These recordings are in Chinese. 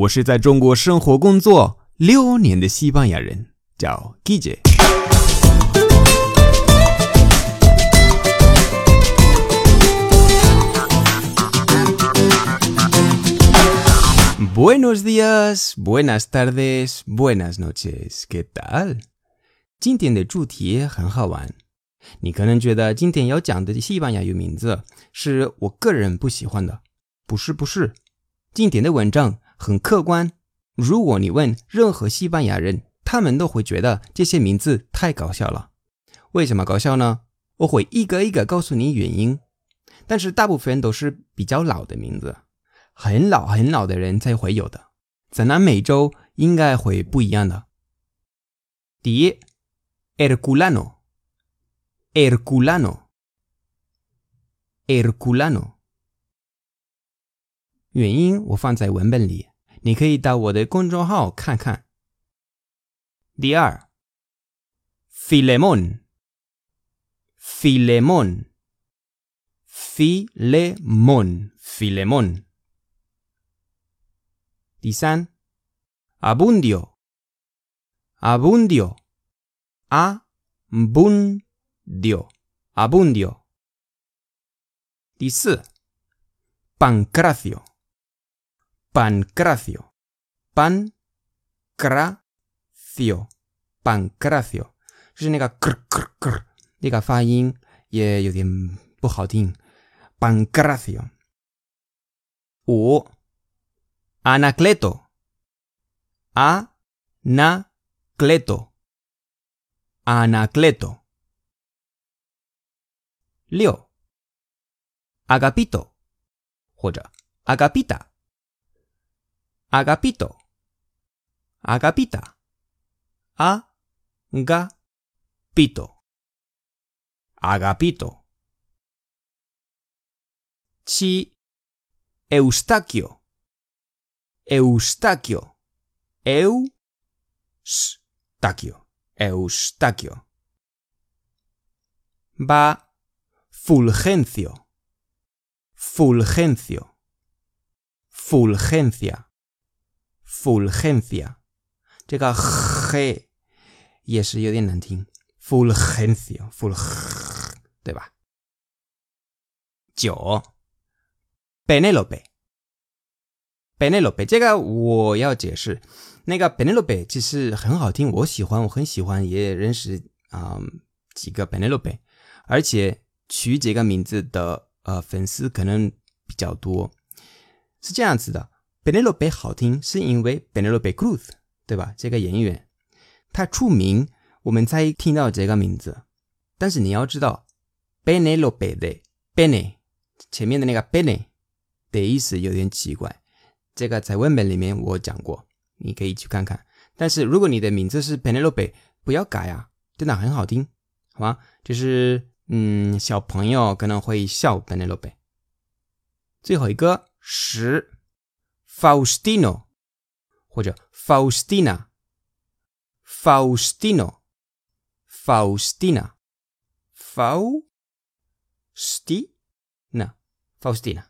我是在中国生活工作六年的西班牙人，叫 Guille。Buenos días, buenas tardes, buenas noches. ¿Qué tal? 今天的主题很好玩。你可能觉得今天要讲的西班牙语名字是我个人不喜欢的，不是不是。今天的文章很客观。如果你问任何西班牙人，他们都会觉得这些名字太搞笑了。为什么搞笑呢？我会一个一个告诉你原因。但是大部分都是比较老的名字，很老很老的人才会有的。在南美洲应该会不一样的。第一，Herculano，Herculano，Herculano。原因我放在文本里，你可以到我的公众号看看。第二，Filemon，Filemon，Filemon，Filemon。第三，Abundio，Abundio，Abundio，Abundio。第四，Pancracio。 Pancracio, pancracio, pancracio，就是那个咯咯咯那个发音也有点不好听。Pancracio。五，Anacleto, Anacleto, Anacleto。六，Agapito 或者 Agapita。Agapito, agapita, agapito, agapito. Chi. Eustaquio, Eustaquio, Eustaquio, Eustaquio. Va. Fulgencio, Fulgencio, Fulgencia. Fulgencia，这个 h 也是有点难听。Fulgencia，ful，对吧？九，Penelope，Penelope，这个我要解释。那个 Penelope 其实很好听，我喜欢，我很喜欢，也认识啊几个 Penelope，而且取这个名字的呃粉丝可能比较多。是这样子的。Penelope 好听是因为 Penelope Cruz，对吧？这个演员他出名，我们才听到这个名字。但是你要知道，Penelope 的 Bene 前面的那个 Bene 的意思有点奇怪，这个在文本里面我讲过，你可以去看看。但是如果你的名字是 Penelope，不要改啊，真的很好听，好吗？就是嗯，小朋友可能会笑 Penelope。最后一个十。Faustino 或者 Faustina Faustino Faustina Faustina Faustina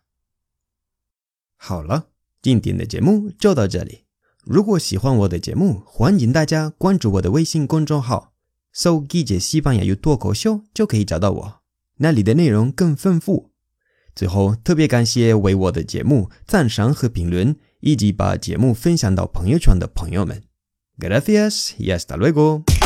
好了，今天的节目就到这里。如果喜欢我的节目，欢迎大家关注我的微信公众号“搜 “Gigi 西班牙语脱口秀”就可以找到我，那里的内容更丰富。最后，特别感谢为我的节目赞赏和评论，以及把节目分享到朋友圈的朋友们。Gracias y hasta luego。